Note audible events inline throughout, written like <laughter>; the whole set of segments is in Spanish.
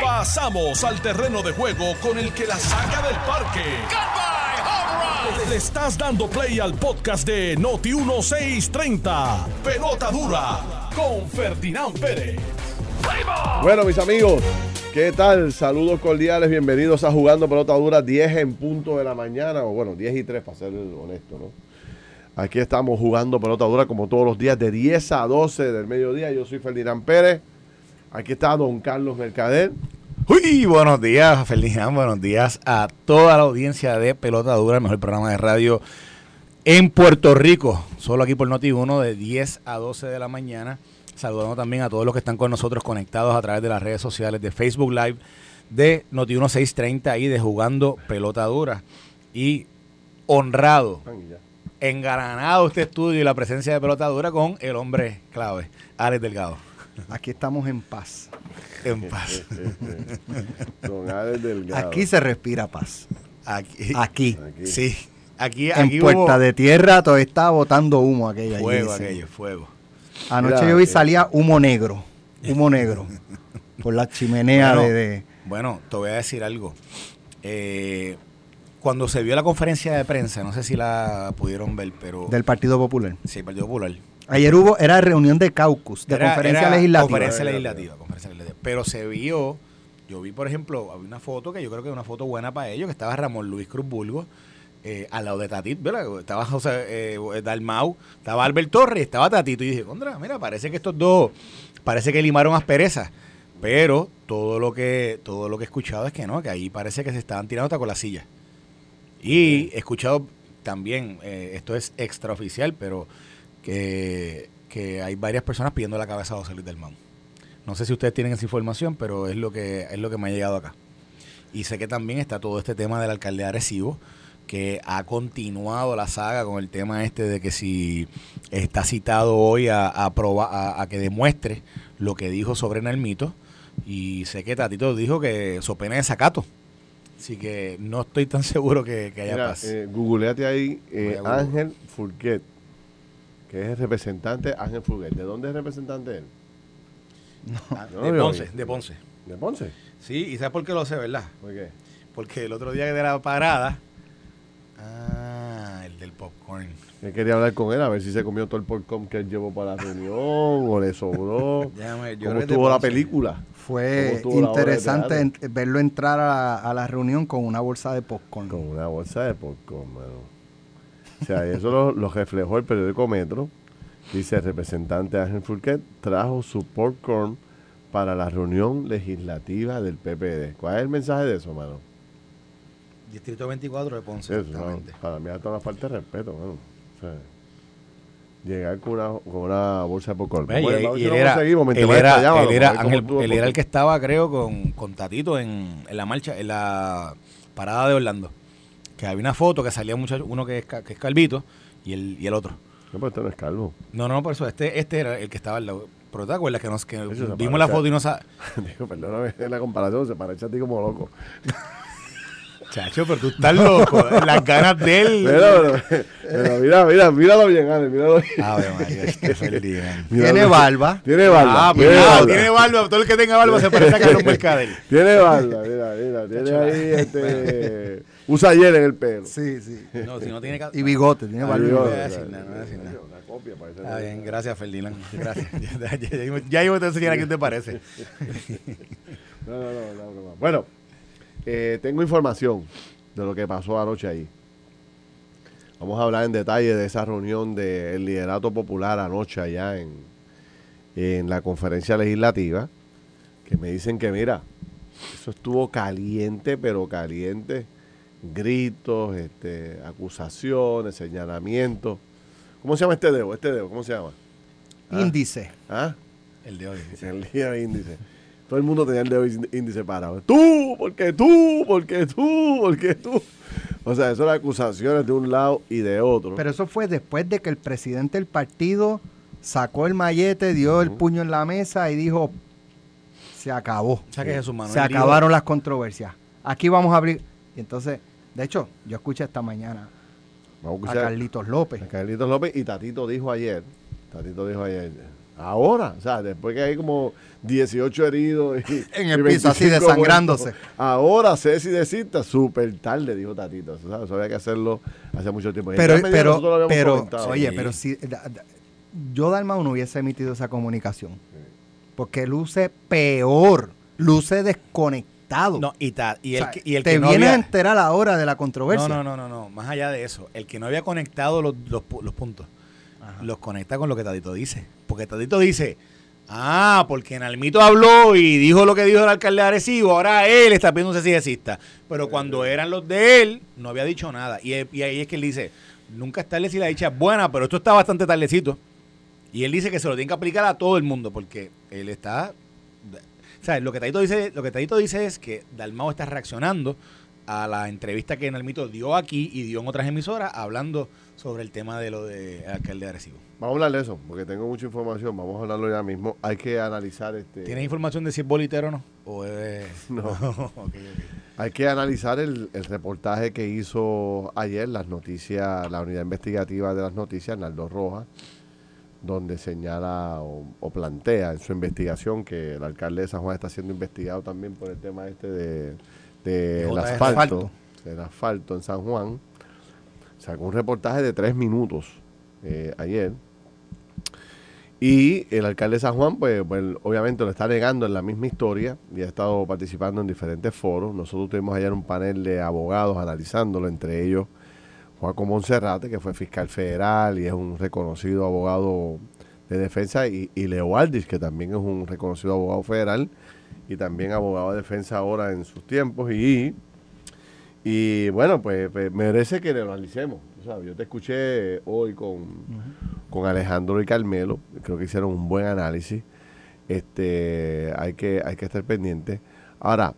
Pasamos al terreno de juego con el que la saca del parque. Le estás dando play al podcast de Noti 1630. Pelota dura con Ferdinand Pérez. Bueno, mis amigos, ¿qué tal? Saludos cordiales, bienvenidos a Jugando Pelota Dura 10 en punto de la mañana, o bueno, 10 y 3 para ser honesto, ¿no? Aquí estamos jugando Pelota Dura como todos los días de 10 a 12 del mediodía. Yo soy Ferdinand Pérez. Aquí está don Carlos Mercader. Uy, buenos días, Ferdinand. Buenos días a toda la audiencia de Pelota Dura, el mejor programa de radio en Puerto Rico. Solo aquí por Noti1 de 10 a 12 de la mañana. Saludando también a todos los que están con nosotros conectados a través de las redes sociales de Facebook Live, de Noti1 630 y de Jugando Pelota Dura. Y honrado, engalanado este estudio y la presencia de Pelota Dura con el hombre clave, Alex Delgado. Aquí estamos en paz. En paz. <laughs> Don Alex Delgado. Aquí se respira paz. Aquí. Aquí. Aquí. Sí. Aquí, En aquí Puerta hubo de Tierra todo está botando humo aquello. allí, fuego dicen. aquello, fuego. Anoche Mira, yo vi eh. salía humo negro. Humo negro. por la chimenea Bueno, de, de- Bueno, te voy a decir algo. Eh, cuando se vio la conferencia de prensa, no sé si la pudieron ver, pero... del Partido Popular. Sí, Partido Popular. Ayer hubo, era reunión de caucus, de Era- conferencia era legislativa. Conferencia legislativa, conferencia legislativa. Pero se vio, yo vi, por ejemplo, había una foto que yo creo que es una foto buena para ellos, que estaba Ramón Luis Cruz Bulgo, eh, al lado de Tatit, ¿verdad? Estaba José eh, Dalmau, estaba Albert Torres, estaba Tatito, y dije, contra, mira, parece que estos dos, parece que limaron asperezas. Pero todo lo que todo lo que he escuchado es que no, que ahí parece que se estaban tirando hasta con la silla. Y he escuchado también, eh, esto es extraoficial, pero que, que hay varias personas pidiendo la cabeza de José Luis del Mau. No sé si ustedes tienen esa información, pero es lo que es lo que me ha llegado acá. Y sé que también está todo este tema del alcalde de Arecibo, que ha continuado la saga con el tema este de que si está citado hoy a, a, proba- a, a que demuestre lo que dijo sobre Nalmito. Y sé que Tatito dijo que so pena de sacato. Así que no estoy tan <laughs> seguro que, que haya Mira, paz. eh, googleate ahí eh. Ángel Furquet, que es el representante Ángel Furquet. ¿De dónde es representante él? Ah, no, de yo- Ponce, de Ponce. ¿De Ponce? Sí, y ¿sabes por qué lo sé, verdad? ¿Por qué? Porque el otro día de la parada. Ah, el del popcorn. Yo quería hablar con él a ver si se comió todo el popcorn que él llevó para la reunión o le sobró. <laughs> Déjame- yo ¿Cómo de estuvo la película? Fue ¿Cómo estuvo la obra de interesante en- verlo entrar a la, a la reunión con una bolsa de popcorn. Con una bolsa de popcorn, mano. O sea, eso lo, lo reflejó el periódico Metro. Dice, el representante Ángel Furquet trajo su popcorn para la reunión legislativa del PPD. ¿Cuál es el mensaje de eso, mano? Distrito 24 de Ponce. Eso, para mí es toda una falta de respeto, mano. O sea, llegar con una, con una bolsa de popcorn. Bueno, a y él era, él era- él era Ángel- el él era el popcorn. que estaba, creo, con, con Tatito en, en la marcha, en la parada de Orlando. Que había una foto que salía un muchacho, uno que es, que es calvito y el, y el otro. No, pero este no es calvo. No, no, por eso, este, este era el que estaba al lado. Pero te acuerdas que, nos, que vimos la foto y no sa- <laughs> Digo, perdóname, la comparación se parece a ti como loco. <laughs> Chacho, pero tú estás loco. Las ganas de él. Pero, pero, pero mira, mira, míralo bien, Ale, míralo bien. Ave María, este Ferdinand. Tiene barba. Tiene barba. Ah, tiene, barba. tiene barba. Todo el que tenga barba se parece a Carlos <laughs> Mercader. Tiene barba, mira, mira. Tiene ahí este. Usa hiel en el pelo. Sí, sí. No, si no tiene Y bigote, tiene Ahí barba. y va, voy a decir nada, no voy a decir nada. Una copia, parece. Está bien, gracias Ferdinand. <laughs> Gracias. <laughs> Ya, ya, ya, ya, ya yo te enseñar a quién te parece. <laughs> No, no, no, no, no, no. Bueno, eh, tengo información de lo que pasó anoche ahí. Vamos a hablar en detalle de esa reunión del liderato popular anoche allá en, en la conferencia legislativa, que me dicen que mira, eso estuvo caliente, pero caliente, gritos, este, acusaciones, señalamientos. ¿Cómo se llama este dedo? Este dedo, ¿cómo se llama? Ah. Índice. ¿Ah? El de hoy. El día de índice. Todo el mundo tenía el dedo índice parado. Tú, porque tú, porque tú, porque tú. O sea, eso eran acusaciones de un lado y de otro. Pero eso fue después de que el presidente del partido sacó el mallete, dio el puño en la mesa y dijo, se acabó. O sea que Jesús Manuel se dijo- acabaron las controversias. Aquí vamos a abrir. Y entonces, de hecho, yo escuché esta mañana Vamos a Carlitos López. a Carlitos López y Tatito dijo ayer, Tatito dijo ayer, Ahora, o sea, después que hay como 18 heridos y, <laughs> En y el piso, así 25 desangrándose. muertos. Ahora Ceci de cita, súper tarde, dijo Tatito. O sea, eso había que hacerlo hace mucho tiempo. Pero, pero, pero, oye, Sí. pero si da- da- yo Dalmau no hubiese emitido esa comunicación, porque luce peor, luce desconectado. No, y, ta- y O el, sea, que- y el te que no vienes a enterar ahora de la controversia. No, no, no, no, no. Más allá de eso, el que no había conectado los, los, pu- los puntos, los conecta con lo que Tadito dice. Porque Tadito dice, ah, porque Nalmito habló y dijo lo que dijo el alcalde de Arecibo, ahora él está pidiendo un cecista. Pero cuando eran los de él, no había dicho nada. Y, y ahí es que él dice, nunca es tarde si la dicha es buena, pero esto está bastante tardecito. Y él dice que se lo tiene que aplicar a todo el mundo, porque él está... O sea, lo que Tadito dice, lo que Tadito dice es que Dalmao está reaccionando a la entrevista que Nalmito dio aquí y dio en otras emisoras hablando sobre el tema de lo de alcalde de Arecibo. Vamos a hablar de eso, porque tengo mucha información. Vamos a hablarlo ya mismo. Hay que analizar este. ¿Tienes información de si es bolitero o no? ¿O es... <laughs> No. <laughs> <laughs> Hay que analizar el, el reportaje que hizo ayer las noticias, la unidad investigativa de las noticias, Naldo Rojas, donde señala o, o plantea en su investigación que el alcalde de San Juan está siendo investigado también por el tema este de, de el asfalto, Asfalto. el asfalto en San Juan. Sacó un reportaje de tres minutos eh, ayer. Y el alcalde de San Juan, pues, pues, obviamente lo está negando en la misma historia y ha estado participando en diferentes foros. Nosotros tuvimos ayer un panel de abogados analizándolo, entre ellos Juaco Monserrate, que fue fiscal federal y es un reconocido abogado de defensa, y, y Leo Aldis, que también es un reconocido abogado federal y también abogado de defensa ahora en sus tiempos. Y, y bueno, pues, pues merece que lo analicemos. yo te escuché hoy con, con Alejandro y Carmelo, creo que hicieron un buen análisis. Este, hay que, hay que estar pendiente. Ahora,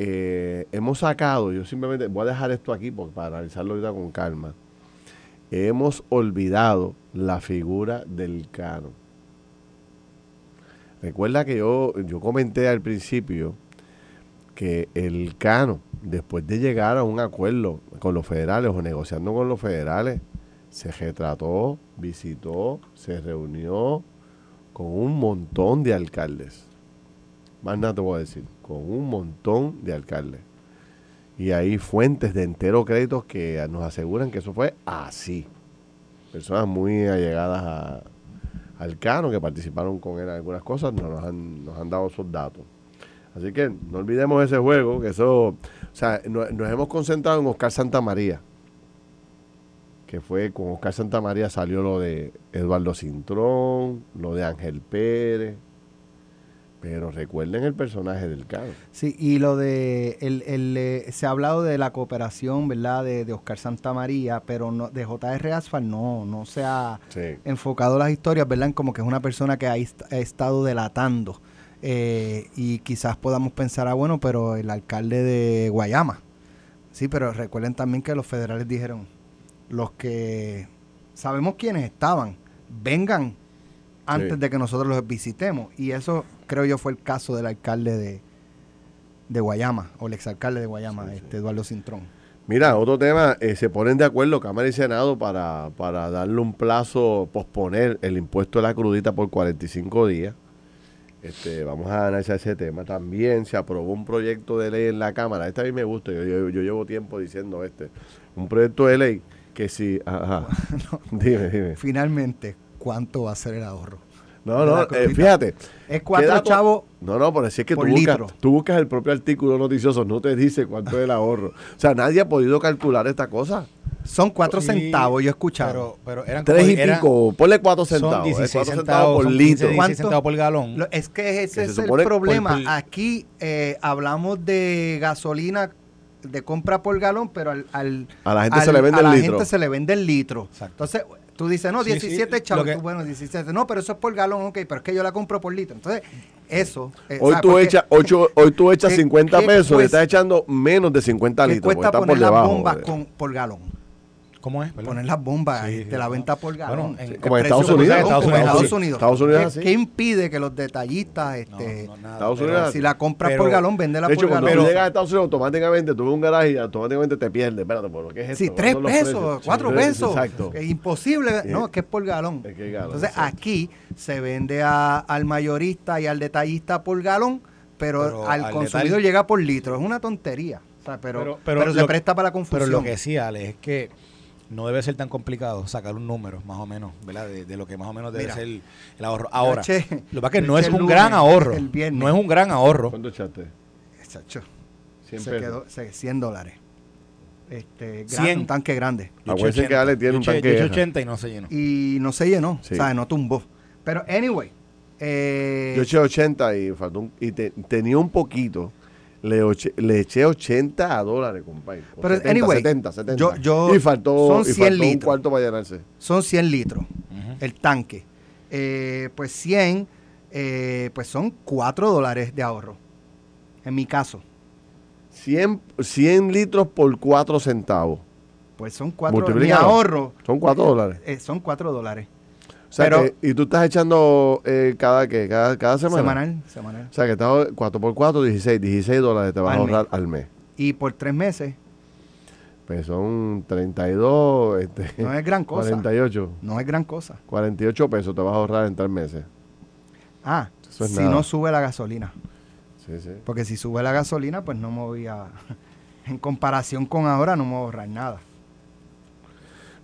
eh, hemos sacado, yo simplemente voy a dejar esto aquí para analizarlo ahorita con calma. Hemos olvidado la figura del cano. Recuerda que yo, yo comenté al principio que el cano, después de llegar a un acuerdo con los federales o negociando con los federales, se retrató, visitó, se reunió con un montón de alcaldes. Más nada te voy a decir, con un montón de alcaldes. Y hay fuentes de entero créditos que nos aseguran que eso fue así. Personas muy allegadas a, al Cano que participaron con él en algunas cosas nos han, nos han dado esos datos. Así que no olvidemos ese juego, que eso, o sea, no- nos, hemos concentrado en Oscar Santamaría, que fue con Oscar Santamaría salió lo de Eduardo Cintrón, lo de Ángel Pérez, pero recuerden el personaje del Cano. Sí, y lo de, el, el, eh, se ha hablado de la cooperación, ¿verdad? De, de Oscar Santamaría, pero no, de J.R. Asfalt no, no se ha Sí. enfocado las historias, ¿verdad? En como que es una persona que ha, ha estado delatando. Eh, y quizás podamos pensar, ah, bueno, pero el alcalde de Guayama. Sí, pero recuerden también que los federales dijeron, los que sabemos quiénes estaban, vengan antes Sí. de que nosotros los visitemos. Y eso creo yo fue el caso del alcalde de, de Guayama, o el exalcalde de Guayama, este Eduardo Cintrón. Mira, otro tema, eh, se ponen de acuerdo Cámara y Senado para, para darle un plazo, posponer el impuesto de la crudita por 45 días. Este, vamos a analizar ese tema. También se aprobó un proyecto de ley en la Cámara. Este a mí me gusta, yo, yo- yo llevo tiempo diciendo este. Un proyecto de ley que si... Ajá, <laughs> dime, dime. Finalmente, ¿cuánto va a ser el ahorro? No, no, la eh, fíjate. Es cuatro chavos No, no, pero si es que tú buscas, litro. tú buscas el propio artículo noticioso, no te dice cuánto es el ahorro. O sea, nadie ha podido calcular esta cosa. Son cuatro centavos, yo he escuchado. Pero, pero eran Tres como- y eran- pico, ponle cuatro centavos. eh, 16 cuatro centavos, por son 15, litro. 16 ¿Cuánto? centavos por galón. Lo- es que ese Que es el problema. por- por- Aquí eh, hablamos de gasolina de compra por galón, pero al, al- A la gente al- se le vende a el la litro. gente se le vende el litro. Exacto. Entonces, tú dices, no, Sí, 17 sí, chavos. lo que- Tú, bueno, 17. No, pero eso es por galón, ok, pero es que yo la compro por litro. Entonces, eso. eh, Hoy tú, echas, ocho, <laughs> hoy tú echas ¿qué- 50 qué pesos y le estás echando menos de 50 ¿qué litros. cuesta está por poner las debajo. bombas de- con, por galón? ¿Cómo es? Perdón. poner las bombas Sí, de la venta por galón. Bueno, en- Como en Estados Unidos, en Estados como en Unidos, Estados sí. Unidos. Estados Unidos ¿Qué, impide que los detallistas, este, No, no, nada, Estados pero- Unidos si la compras pero- por galón, vendela De por hecho, cuando galón? tú llegas a Estados Unidos, automáticamente tú ves un garaje y automáticamente te pierdes. Espérate, ¿por qué es esto? Sí, ¿Cuáles tres pesos, precios? cuatro Sí, pesos. Exacto. Es imposible. Sí. No, es que es por galón. Es que es galón, Entonces exacto. aquí se vende a- al mayorista y al detallista por galón, pero, Pero al, al consumidor llega por litro. Es una tontería. O sea, pero, Pero- pero, pero se lo- presta para la confusión. Pero lo que sí, Ale, es que no debe ser tan complicado sacar un número, más o menos, ¿verdad? De, de lo que más o menos debe Mira. ser el, el ahorro. Ahora, eché- lo que pasa es que no es el un lunes, gran ahorro. el viernes. No es un gran ahorro. ¿Cuánto echaste? Chacho, 100 se pesos. quedó se- 100 dólares. Este, gran- 100. un tanque grande. Acuérdense que 80. Ale tiene Yo un tanque yo eché de 80 y no se llenó. Y no se llenó, Sí. o sea, no tumbó. Pero, anyway, eh, Yo eché 80 y faltó un- y te- tenía un poquito. Le, oche- le eché 80 dólares, compadre. Pero, 70, anyway, 70, 70. yo- yo- y faltó, son y 100 faltó un litros. cuarto para llenarse. son 100 litros Ujú. el tanque. Eh, pues 100, eh, pues son 4 dólares de ahorro. En mi caso, 100, 100 litros por 4 centavos. pues son 4 Mi ahorro Son 4 dólares. eh, son 4 dólares. O sea Pero- que- y tú estás echando eh, cada, ¿qué? cada cada semana. Semanal, semanal. O sea que estás 4 por 4, 16. 16 dólares te vas a ahorrar al mes. Y por 3 meses Pues son 32, este, no es gran cosa. 48. No es gran cosa. 48 pesos te vas a ahorrar en 3 meses. Ah, Eso es si nada. no sube la gasolina. Sí, sí. Porque si sube la gasolina, pues no me voy a... <laughs> En comparación con ahora, no me voy a ahorrar nada.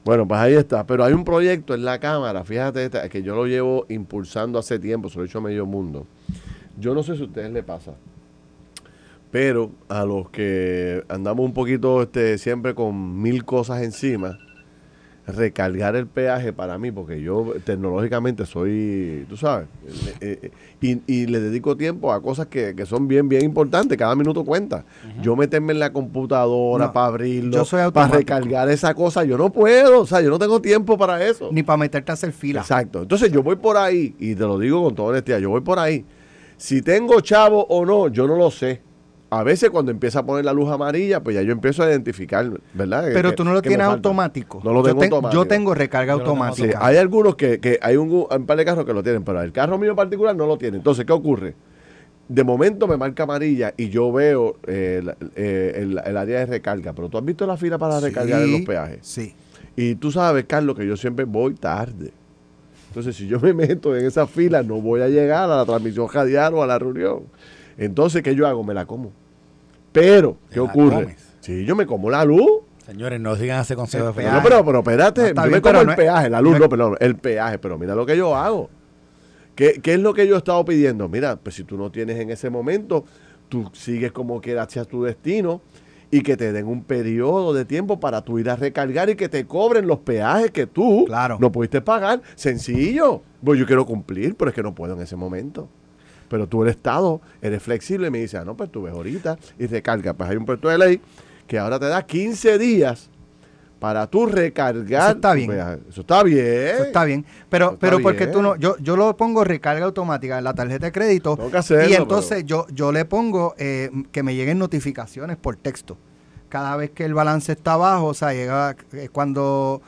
Bueno, pues ahí está. Pero hay un proyecto en la Cámara, fíjate, esta, que yo lo llevo impulsando hace tiempo, se lo he hecho a medio mundo. Yo no sé si a ustedes les pasa, pero a los que andamos un poquito este, siempre con mil cosas encima, recargar el peaje para mí, porque yo tecnológicamente soy, tú sabes, eh, eh, y, y le dedico tiempo a cosas que, que son bien, bien importantes, cada minuto cuenta. Yo meterme en la computadora No, para abrirlo, para recargar esa cosa, yo no puedo, o sea, yo no tengo tiempo para eso. Ni para meterte a hacer fila. Exacto. Entonces yo voy por ahí, y te lo digo con toda honestidad, yo voy por ahí. Si tengo chavo o no, yo no lo sé. A veces cuando empieza a poner la luz amarilla, pues ya yo empiezo a identificar, ¿verdad? Pero Que- tú no lo tienes automático. No lo yo tengo ten- automático. Yo tengo recarga Yo lo tengo Sí, automática. hay algunos que, que hay un, un par de carros que lo tienen, pero el carro mío en particular no lo tiene. Entonces, ¿qué ocurre? De momento me marca amarilla y yo veo eh, eh, el, el área de recarga. Pero tú has visto la fila para recargar en los peajes. Sí. Y tú sabes, Carlos, que yo siempre voy tarde. Entonces, si yo me <laughs> meto en esa fila, no voy a llegar a la transmisión radial o a la reunión. Entonces, ¿qué yo hago? Me la como. Pero, ¿Te ¿qué ocurre? comes? Si yo me como la luz. Señores, no sigan ese consejo de No, pero, pero espérate, No, yo bien, me como pero el no peaje, la luz, no perdón, el peaje, pero mira lo que yo hago. ¿Qué, qué es lo que yo he estado pidiendo? Mira, pues si tú no tienes en ese momento, tú sigues como quieras hacia tu destino y que te den un periodo de tiempo para tú ir a recargar y que te cobren los peajes que tú Claro. no pudiste pagar. Sencillo. Pues yo quiero cumplir, pero es que no puedo en ese momento. Pero tú eres Estado, eres flexible y me dices, ah, no, pues tú ves ahorita y recarga. Pues hay un proyecto de ley que ahora te da 15 días para tú recargar. Eso está bien. Eso está bien. Eso está bien. Pero, está pero porque bien. tú no, yo, yo lo pongo recarga automática en la tarjeta de crédito. Tengo que hacerlo, y entonces pero- yo, yo le pongo eh, que me lleguen notificaciones por texto. Cada vez que el balance está bajo, o sea, llega eh, cuando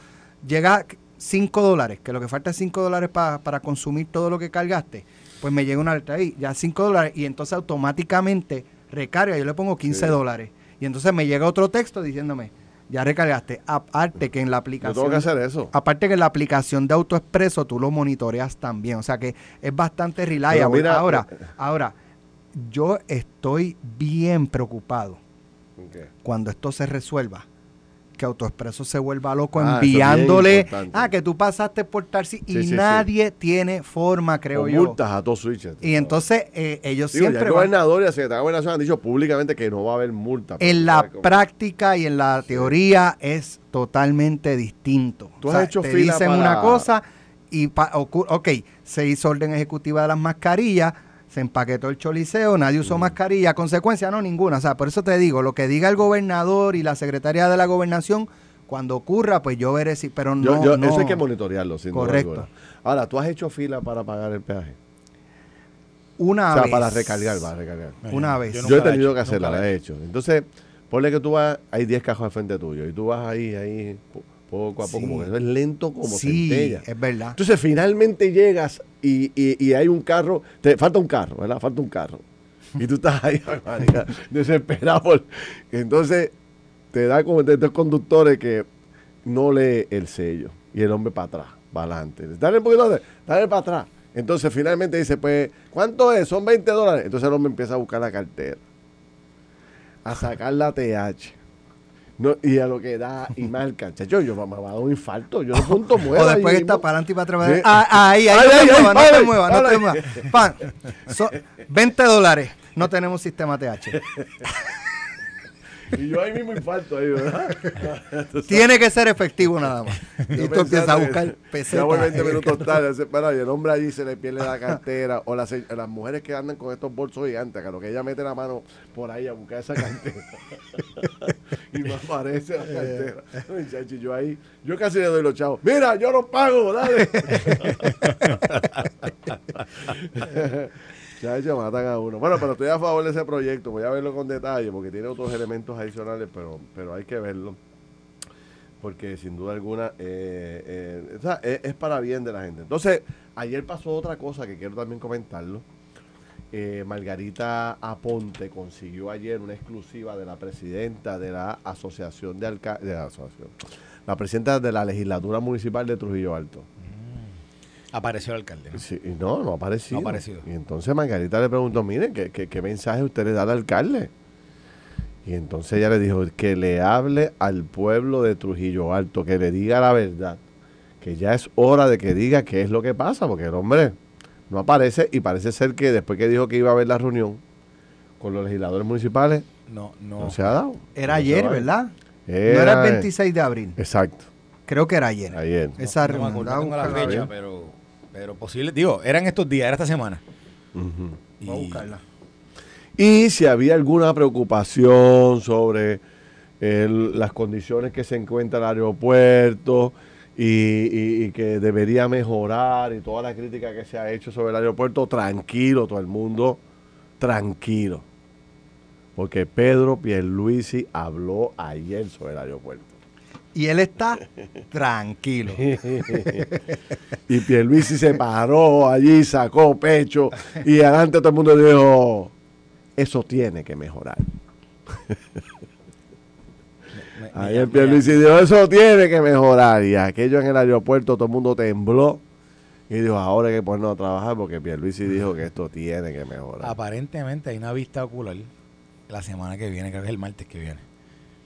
llega 5 dólares, que lo que falta es 5 dólares pa- para consumir todo lo que cargaste, pues me llega una alerta ahí, ya 5 dólares, y entonces automáticamente recarga, yo le pongo 15 Sí. dólares. Y entonces me llega otro texto diciéndome, ya recargaste. Aparte que en la Yo aplicación. tengo que hacer eso. Aparte que en la aplicación de AutoExpreso tú lo monitoreas también. O sea que es bastante reliable. mira, ahora, eh, ahora, yo estoy bien preocupado cuando esto se resuelva. Que AutoExpreso se vuelva loco Ah, enviándole. Ah, que tú pasaste por y Sí, sí. nadie tiene forma, creo Con yo. multas a todos switches. Y entonces eh, ellos Digo, siempre el van- gobernador y la secretaria de gobernación han dicho públicamente que no va a haber multa. en la práctica y en la teoría es totalmente distinto. Tú has hecho te fila dicen para- una cosa y pa- ok, se hizo orden ejecutiva de las mascarillas, se empaquetó el choliseo, nadie Mm. usó mascarilla, consecuencia no ninguna. O sea, por eso te digo, lo que diga el gobernador y la secretaria de la gobernación, cuando ocurra, pues yo veré si, pero no, yo- no. Eso hay que monitorearlo, sin duda Correcto. alguna. Ahora, ¿tú has hecho fila para pagar el peaje? una o sea, vez. para recargar, para recargar. Una vez. Yo, he tenido hecho, que hacerla, la he hecho. Entonces, ponle que tú vas, hay 10 cajos al frente tuyo y tú vas ahí, ahí, Poco a poco, Sí. porque eso es lento como sí, centella. es verdad. Entonces finalmente llegas y, hay un carro, te falta un carro, ¿verdad? Falta un carro. Y tú estás ahí, <laughs> desesperado. entonces te da como de estos conductores que no lee el sello. Y el hombre para atrás, para adelante. Dale un poquito, de- dale para atrás. Entonces finalmente dice, pues, ¿cuánto es? Son 20 dólares. Entonces el hombre empieza a buscar la cartera. A sacar la TH. No, y a lo que da y marca. Chacho, yo me va a dar un infarto. Yo no <laughs> punto mueva. O después está para adelante y para atrás. Sí. Ah, ahí, ahí, Ay, no ay, te ay, muevas, no te muevas, no vale. te muevas. Pan, so- 20 dólares. No tenemos sistema TH. <laughs> Y yo ahí mismo infarto ahí, ¿verdad? <laughs> Tiene que ser efectivo nada más. Y tú empiezas a buscar que Ya voy 20 pesetas. minutos tarde. pero, y el hombre allí se le pierde la cartera. O las, las mujeres que andan con estos bolsos gigantes, que lo que ella mete la mano por ahí a buscar esa cartera. Y <laughs> no aparece la cartera. Chacho, y yo ahí, yo casi le doy los chavos. Mira, yo los pago, dale. <laughs> Chacho, matan a uno. Bueno, pero estoy a favor de ese proyecto. Voy a verlo con detalle porque tiene otros elementos adicionales, pero, pero hay que verlo. Porque sin duda alguna eh, eh, es, es para bien de la gente. Entonces, ayer pasó otra cosa que quiero también comentarlo. Eh, Margarita Aponte consiguió ayer una exclusiva de la presidenta de la Asociación de Alcaldes, de la Asociación, la presidenta de la Legislatura Municipal de Trujillo Alto. Apareció el alcalde. ¿no? Sí, no, no ha aparecido. No aparecido. Y entonces Margarita le preguntó, miren, ¿qué, qué, qué mensaje usted le da al alcalde? Y entonces ella le dijo que le hable al pueblo de Trujillo Alto, que le diga la verdad, que ya es hora de que diga qué es lo que pasa, porque el hombre no aparece y parece ser que después que dijo que iba a haber la reunión con los legisladores municipales, No, no, no. se ha dado. Era No ayer. ¿verdad? Era, No era el 26 de abril. Exacto, Creo que era ayer. ayer. Esa no me reunión. acuerdo, no la fecha, pero, pero posible. Digo, eran estos días, era esta semana. Y- Voy a buscarla. Y si había alguna preocupación sobre el- las condiciones que se encuentra el aeropuerto y, y- y que debería mejorar y toda la crítica que se ha hecho sobre el aeropuerto, tranquilo todo el mundo, tranquilo. Porque Pedro Pierluisi habló ayer sobre el aeropuerto. Y él está tranquilo. <laughs> Y Pierluisi se paró allí, sacó pecho y adelante todo el mundo dijo, eso tiene que mejorar. <laughs> Me- Ahí el Pierluisi dijo, eso tiene que mejorar. Y aquello en el aeropuerto, todo el mundo tembló. Y dijo, ahora hay que ponernos a trabajar porque Pierluisi dijo que esto tiene que mejorar. Aparentemente hay una vista ocular la semana que viene, creo que es el martes que viene.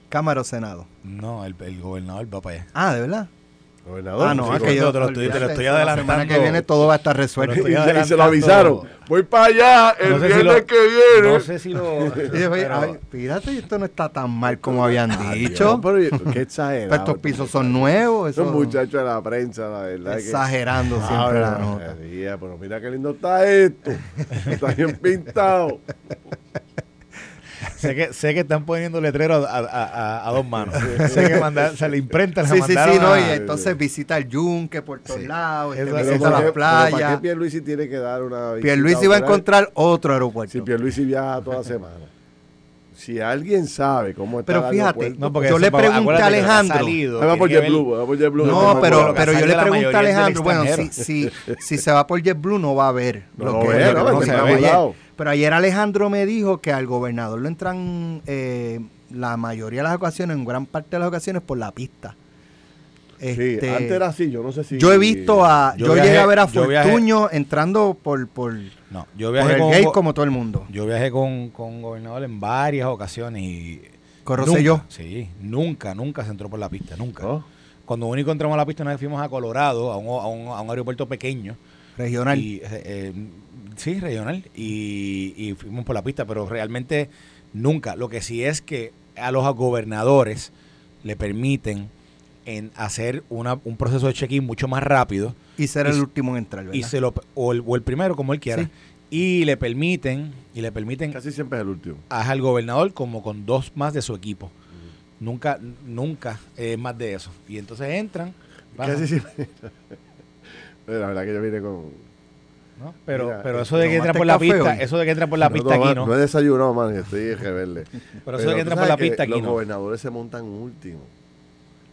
Cámara o Senado. No, el, el gobernador va para allá. Ah, ¿de verdad? Gobernador, Ah, no, sí, es que yo te lo estoy- te lo estoy eso, La semana adelantando. que viene todo va a estar resuelto. Y, se- <laughs> y se lo adelantando. avisaron. Voy para allá el No sé si viernes lo- que viene. No sé si lo... <laughs> Fíjate, esto no está tan mal como habían dicho. Dios, pero qué exagerado. estos pisos son nuevos. Esos Eso, muchachos de la prensa, la verdad. que- exagerando siempre Ave la nota. María, pero mira qué lindo está esto. Está bien pintado. <laughs> sé, que, sé que están poniendo letreros a, a- a- a dos manos. sé que mandar, se le imprenta, Sí, sí, sí, no, y entonces visita el yunque por todos Sí. lados, este, visita ¿para las qué- pero ¿Para qué playas. Pierluisi tiene que dar una visita Pierluisi va a encontrar otro aeropuerto. Si Pierluisi viaja toda semana. Si alguien sabe cómo está Pero el fíjate, aeropuerto- No, porque Yo eso, le pregunté a Alejandro. salido, va por JetBlue, va por JetBlue. No, pero, pero yo le pregunté a Alejandro, bueno, si, si, si se va por JetBlue no va a ver No lo que, no, vamos no a se ver. Pero ayer Alejandro me dijo que al gobernador lo entran eh, la mayoría de las ocasiones, en gran parte de las ocasiones, por la pista. Sí, Este, antes era así, yo no sé si... yo he visto a, Yo yo, llegué a ver a yo viajé- Fortuño entrando por, por, No, yo por viajé el con, gate como todo el mundo. yo viajé con, con un gobernador en varias ocasiones y Rosselló. Sí, nunca, nunca se entró por la pista, nunca. ¿no? Cuando único entramos a la pista una vez fuimos a Colorado, a un, a un, a un aeropuerto pequeño. Regional. Y, eh, eh, sí, regional. Y, y fuimos por la pista, pero realmente nunca. Lo que sí es que a los gobernadores le permiten en hacer una, un proceso de check-in mucho más rápido y ser el último en entrar, ¿verdad? y se lo o el, o el primero como él quiera Sí. y le permiten y le permiten Casi siempre es el último. al gobernador como con dos más de su equipo nunca nunca es más de eso y entonces entran bajan, Casi siempre... <laughs> La verdad que yo vine con... ¿no? pero Mira, pero eh, eso de que ¿tomaste por la pista hoy? eso de que entran por la No, pista no, aquí no no he desayunado, man, estoy rebelde. <laughs> pero eso de que tú entran por la pista aquí Los no gobernadores se montan último.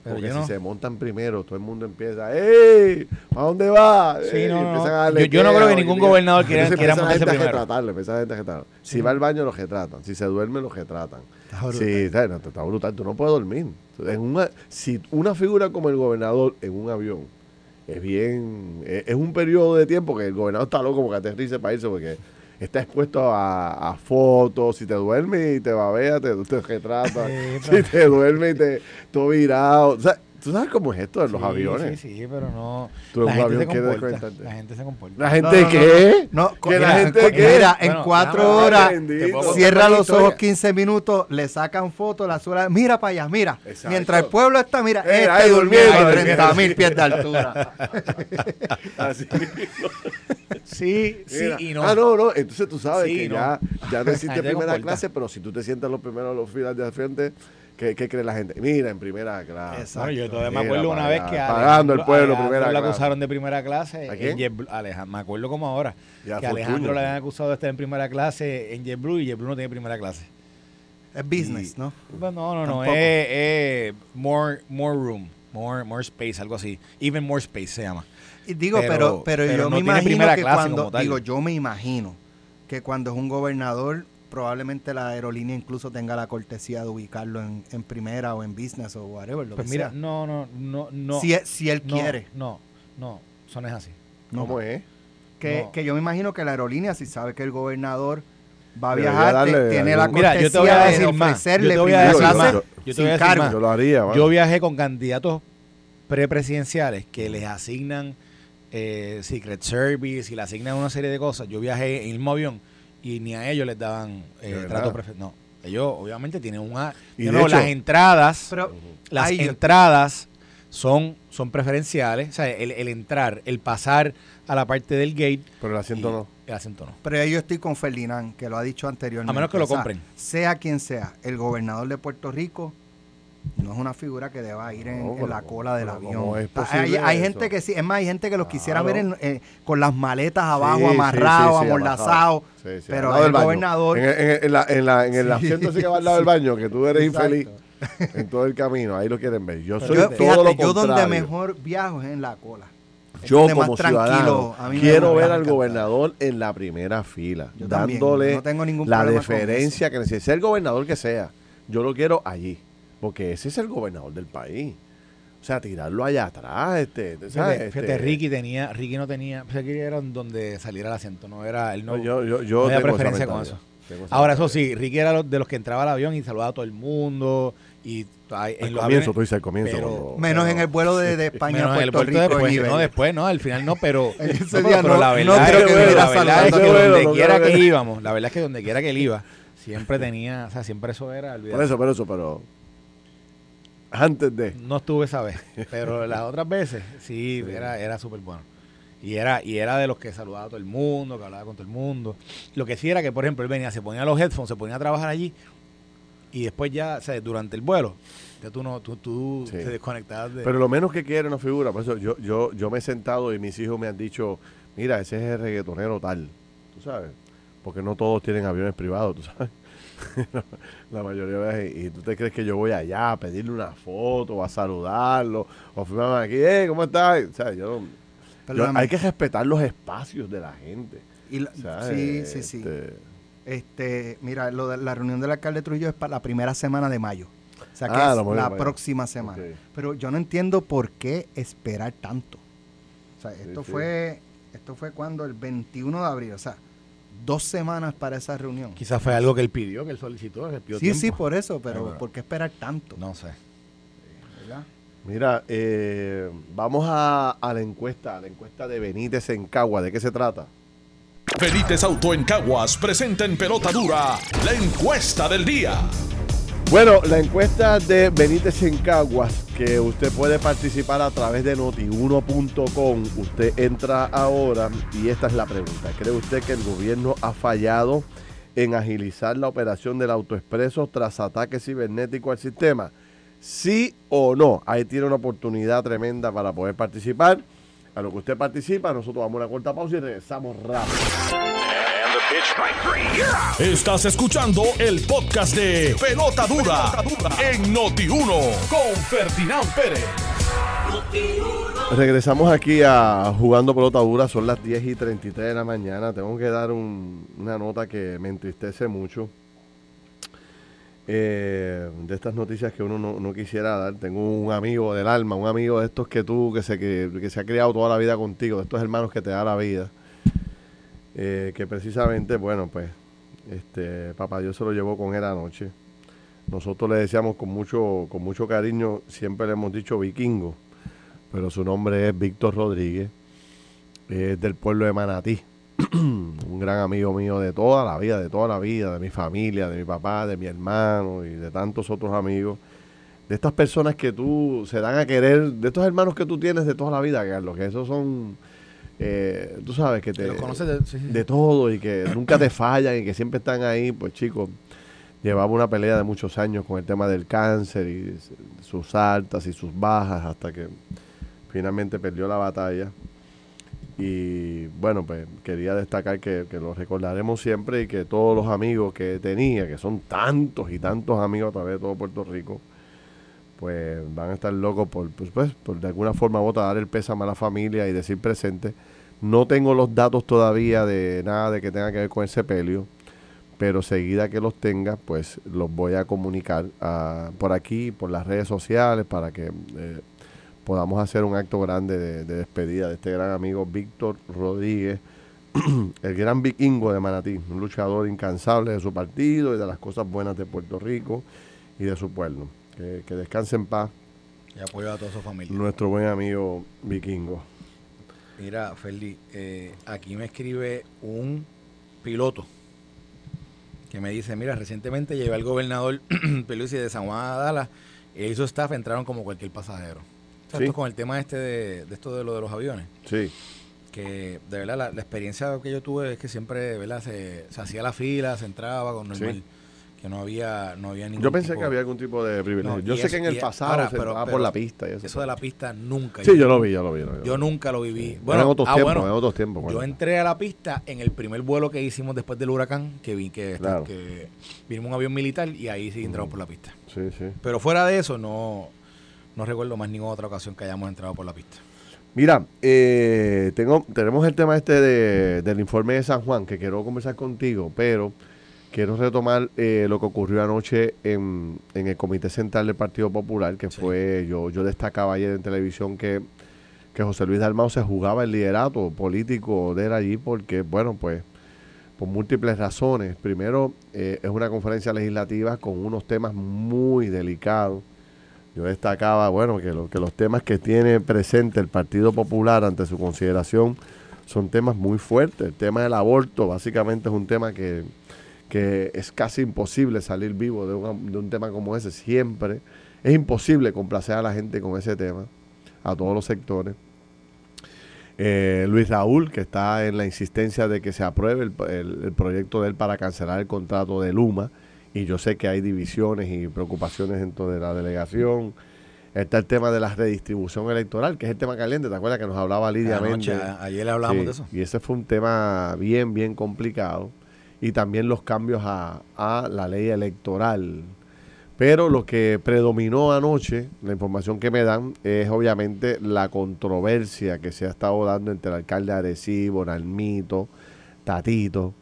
Pero Porque si no. se montan primero, todo el mundo empieza, ¡Ey! ¿Para dónde va? Sí, Ey, no, a darle Yo- yo no creo que ningún gobernador <laughs> quiera- quiera montarse gente a primero. retratarlo, empieza gente a retratarlo. Si va al baño, lo retratan. Si se duerme, lo retratan. Está brutal. Sí. No, está brutal. Tú no puedes dormir. En una, si una figura como el gobernador en un avión es bien. Es, es un periodo de tiempo que el gobernador está loco porque aterrice para irse porque está expuesto a, a fotos. Si te duermes y te babea, te, te retratan. Sí, si te duermes y te. todo virado. O sea, ¿tú sabes cómo es esto en los Sí, aviones? Sí, sí, pero no. Tú la un gente avión se comporta. desconectarte. La gente se comporta. ¿La gente No, no, no, qué? No, ¿Que la mira, gente en- qué? mira, en Bueno, cuatro horas cierra los ojos historia. 15 minutos, le sacan fotos, la suela, mira para allá, mira. Exacto. Mientras el pueblo está, mira, Eh, este ahí durmiendo a ahí 30 mil pies de altura. <laughs> Así. Sí, sí Mira. y no. Ah, no, no. Entonces tú sabes Sí, que no. ya, ya no existe primera clase, pero si tú te sientas los primeros los filas de al frente, ¿qué, qué cree la gente? Mira, en primera clase. Exacto. Bueno, yo todavía me acuerdo una vez allá, que a pagando el Alejandro- pueblo, Alejandro primera lo clase. acusaron de primera clase ¿A en quién? JetBlue. Alejandro, me acuerdo como ahora. Que Alejandro le habían acusado de estar en primera clase en JetBlue y JetBlue no tiene primera clase. Es business, Y- ¿no? Pues no, no, no, Tampoco. es, es more, more room, more, more space, algo así. Even more space se llama. Y digo, Pero- pero, pero, pero yo no me imagino que clase cuando, como tal. digo, yo me imagino que cuando es un gobernador, probablemente la aerolínea incluso tenga la cortesía de ubicarlo en, en primera o en business o whatever, lo Pues que mira, sea. no, no, no, no. si, él- si él no, quiere. No, no, eso no es así. No. ¿Cómo es? Que, No. que yo me imagino que la aerolínea, si sabe que el gobernador va a viajar, darle tiene la algún- Mira, yo te voy a cortesía de ofrecerle Yo te voy a primera decir clase más. Yo- Yo te sin voy a decir cargo. más. Yo lo haría. Yo viajé con candidatos prepresidenciales que les asignan eh, Secret Service y le asignan una serie de cosas. Yo viajé en el mismo avión y ni a ellos les daban ¿De eh, trato preferencial. No, ellos obviamente tienen una... Y hecho- las entradas, Pero las entradas son, son preferenciales. O sea, el, el entrar, el pasar a la parte del gate. Pero el asiento y- no. El asiento no. Pero yo estoy con Ferdinand, que lo ha dicho anteriormente. A menos que lo O sea, compren. sea quien sea, el gobernador de Puerto Rico no es una figura que deba ir en, No, en pero la cola del ¿cómo- avión. es sea, hay, hay gente que sí, es más, hay gente que los quisiera ver en- eh, con las maletas abajo, Sí, sí, amarrados, sí, sí, amordazados. Sí, sí, pero el baño. gobernador. En, en- en la- en la- en el Sí. asiento ese que va al lado del baño, que tú eres Exacto. infeliz en todo el camino, ahí lo quieren ver. Yo soy yo, todo fíjate, lo yo donde mejor viajo es en la cola. Es Yo como más tranquilo, ciudadano quiero ver al gobernador en la primera fila, Yo dándole no tengo ningún la deferencia que necesita. Sea el gobernador que sea, yo lo quiero allí, porque ese es el gobernador del país. O sea, tirarlo allá atrás, este, ¿sabes? Fíjate, fíjate, Este, Ricky tenía, Ricky no tenía, Ricky era donde saliera el asiento, no era, él no, no, yo, yo, yo no tengo preferencia con eso. Ahora, eso sí, Ricky era de los que entraba al avión y saludaba a todo el mundo. Y ay, en los comienzo, aviones- tú dices al comienzo. pero- Menos pero- en el vuelo de, de <laughs> España menos a en el Puerto Rico. después, no después, no, al final no, pero, <laughs> ese no, pero- día pero no- la no verdad creo es que que, la verdad es que donde quiera que íbamos, la verdad es que donde quiera que él iba, siempre tenía, o sea, siempre eso era, Por olvídate. eso, por eso, pero <laughs> antes de... No estuve esa vez, pero las otras veces sí, Sí. era, era súper bueno. Y era, y era de los que saludaba a todo el mundo, que hablaba con todo el mundo. Lo que sí era que, por ejemplo, él venía, se ponía los headphones, se ponía a trabajar allí y después ya, o sea, durante el vuelo, ya tú no, tú, tú Sí. te desconectabas de... Pero lo menos que quiere una figura, por eso yo, yo, yo me he sentado y mis hijos me han dicho, mira, ese es el reggaetonero tal, tú sabes, porque no todos tienen aviones privados, tú sabes. <laughs> la mayoría de veces, y tú te crees que yo voy allá a pedirle una foto, o a saludarlo, o firmarme aquí, hey, ¿cómo estás? O sea, yo, yo- hay que respetar los espacios de la gente. Y la- ¿sabes? sí, sí, sí. Este, Este, mira, lo de la reunión del alcalde Trujillo es para la primera semana de mayo. O sea que Ah, es la próxima semana. Pero yo no entiendo por qué esperar tanto. O sea, esto sí. fue esto fue cuando el 21 de abril, o sea, dos semanas para esa reunión. Quizás fue algo que él pidió, que él solicitó, que él pidió Sí, sí, por eso, pero Pero- ¿por qué esperar tanto? No sé. ¿verdad? Mira, eh, vamos a, a la encuesta, a la encuesta de Benítez en Cagua, ¿de qué se trata? Benítez Auto en Caguas presenta en pelota dura la encuesta del día. Bueno, la encuesta de Benítez en Caguas, que usted puede participar a través de notiuno.com. Usted entra ahora y esta es la pregunta. ¿Cree usted que el gobierno ha fallado en agilizar la operación del autoexpreso tras ataque cibernético al sistema? ¿Sí o no? Ahí tiene una oportunidad tremenda para poder participar. A lo que usted participa, nosotros vamos a una corta pausa y regresamos rápido. Estás escuchando el podcast de Pelota Dura, en Noti1 con Ferdinand Pérez. Regresamos aquí a Jugando Pelota Dura, son las 10 y 33 de la mañana. Tengo que dar un- una nota que me entristece mucho. Eh, de estas noticias que uno no, no quisiera dar. Tengo un amigo del alma, un amigo de estos que tú, que se, que, que se ha criado toda la vida contigo, de estos hermanos que te da la vida. Eh, que precisamente, bueno, pues, este, papá Dios se lo llevó con él anoche. Nosotros le decíamos con mucho, con mucho cariño, siempre le hemos dicho vikingo, pero su nombre es Víctor Rodríguez, es del pueblo de Manatí, <clears throat> un gran amigo mío de toda la vida, de toda la vida, de mi familia, de mi papá, de mi hermano y de tantos otros amigos. De estas personas que tú se dan a querer, de estos hermanos que tú tienes de toda la vida, Carlos, que esos son, eh, tú sabes, que te, Que conoces de- sí, sí, sí. de todo y que <clears throat> nunca te fallan y que siempre están ahí, pues chicos, llevaba una pelea de muchos años con el tema del cáncer y sus altas y sus bajas hasta que finalmente perdió la batalla. Y bueno, pues quería destacar que, que lo recordaremos siempre y que todos los amigos que tenía, que son tantos y tantos amigos a través de todo Puerto Rico, pues van a estar locos por, pues, pues, por de alguna forma u otra dar el pésame a la familia y decir presente. No tengo los datos todavía de nada de que tenga que ver con el sepelio, pero seguida que los tenga, pues los voy a comunicar por aquí, por las redes sociales, para que eh, podamos hacer un acto grande de, de despedida de este gran amigo Víctor Rodríguez, <clears throat> el gran vikingo de Manatí, un luchador incansable de su partido y de las cosas buenas de Puerto Rico y de su pueblo. Que, que descanse en paz Y apoyo a toda su familia. nuestro buen amigo vikingo. Mira, Ferdi, eh, aquí me escribe un piloto que me dice, mira, recientemente llevé al gobernador <clears throat> Pelusi de San Juan a Dallas y su staff entraron como cualquier pasajero. O sea, Sí. esto con el tema este de, de esto de lo de los aviones, Sí, que de verdad la, la experiencia que yo tuve es que siempre, ¿verdad? Se, se hacía la fila, se entraba con normal, Sí. Que no había, no había ningún yo pensé tipo- que había algún tipo de privilegio. No, yo sé eso- que en el pasado ahora, se pero- por la pista y eso. Eso de la pista nunca. Sí, yo lo vi, yo lo vi. Yo, lo vi. Yo nunca lo viví. Bueno, otros ah, tiempos, bueno, eran otros tiempos. Yo bueno. entré a la pista en el primer vuelo que hicimos después del huracán, que vi que, Claro. que vimos un avión militar y ahí sí entramos por la pista. Sí, sí. Pero fuera de eso, no, no recuerdo más ninguna otra ocasión que hayamos entrado por la pista. Mira, eh, tengo, tenemos el tema este de- del informe de San Juan que quiero conversar contigo, pero quiero retomar eh, lo que ocurrió anoche en, en el Comité Central del Partido Popular, que Sí. fue, yo, yo destacaba ayer en televisión que, que José Luis Dalmau se jugaba el liderato político de él allí porque, bueno, pues por múltiples razones. Primero, eh, es una conferencia legislativa con unos temas muy delicados. Yo destacaba, bueno, que, lo- que los temas que tiene presente el Partido Popular ante su consideración son temas muy fuertes. El tema del aborto básicamente es un tema que, que es casi imposible salir vivo de, una- de un tema como ese. Siempre es imposible complacer a la gente con ese tema, a todos los sectores. Eh, Luis Raúl, que está en la insistencia de que se apruebe el, el- el proyecto de él para cancelar el contrato de Luma, y yo sé que hay divisiones y preocupaciones dentro de la delegación. Está el tema de la redistribución electoral, que es el tema caliente, ¿te acuerdas que nos hablaba Lidia Méndez? ayer le hablábamos Sí, de eso. Y ese fue un tema bien, bien complicado. Y también los cambios a, a la ley electoral. Pero lo que predominó anoche, la información que me dan, es obviamente la controversia que se ha estado dando entre el alcalde de Arecibo, Nalmito, Tatito,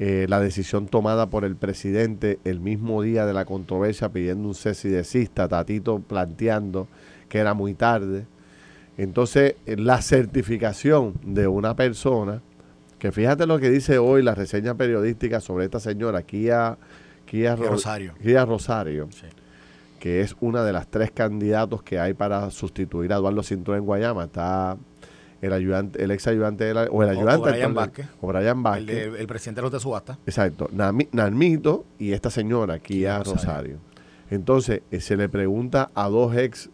eh, la decisión tomada por el presidente el mismo día de la controversia pidiendo un cese y desista, Tatito planteando que era muy tarde. Entonces, eh, la certificación de una persona, que fíjate lo que dice hoy la reseña periodística sobre esta señora, Kia, Kia, Kia Ro- Rosario. Kia Rosario, Sí. que es una de las tres candidatos que hay para sustituir a Eduardo Cintrón en Guayama. Está el ayudante, el ex ayudante de la- o el ayudante o Brian Vázquez. o Brian El, Vázquez. de- el presidente de los de subasta. Exacto, Nalmito y esta señora, Kia Kia Rosario. Rosario. Entonces, eh, se le pregunta a dos ex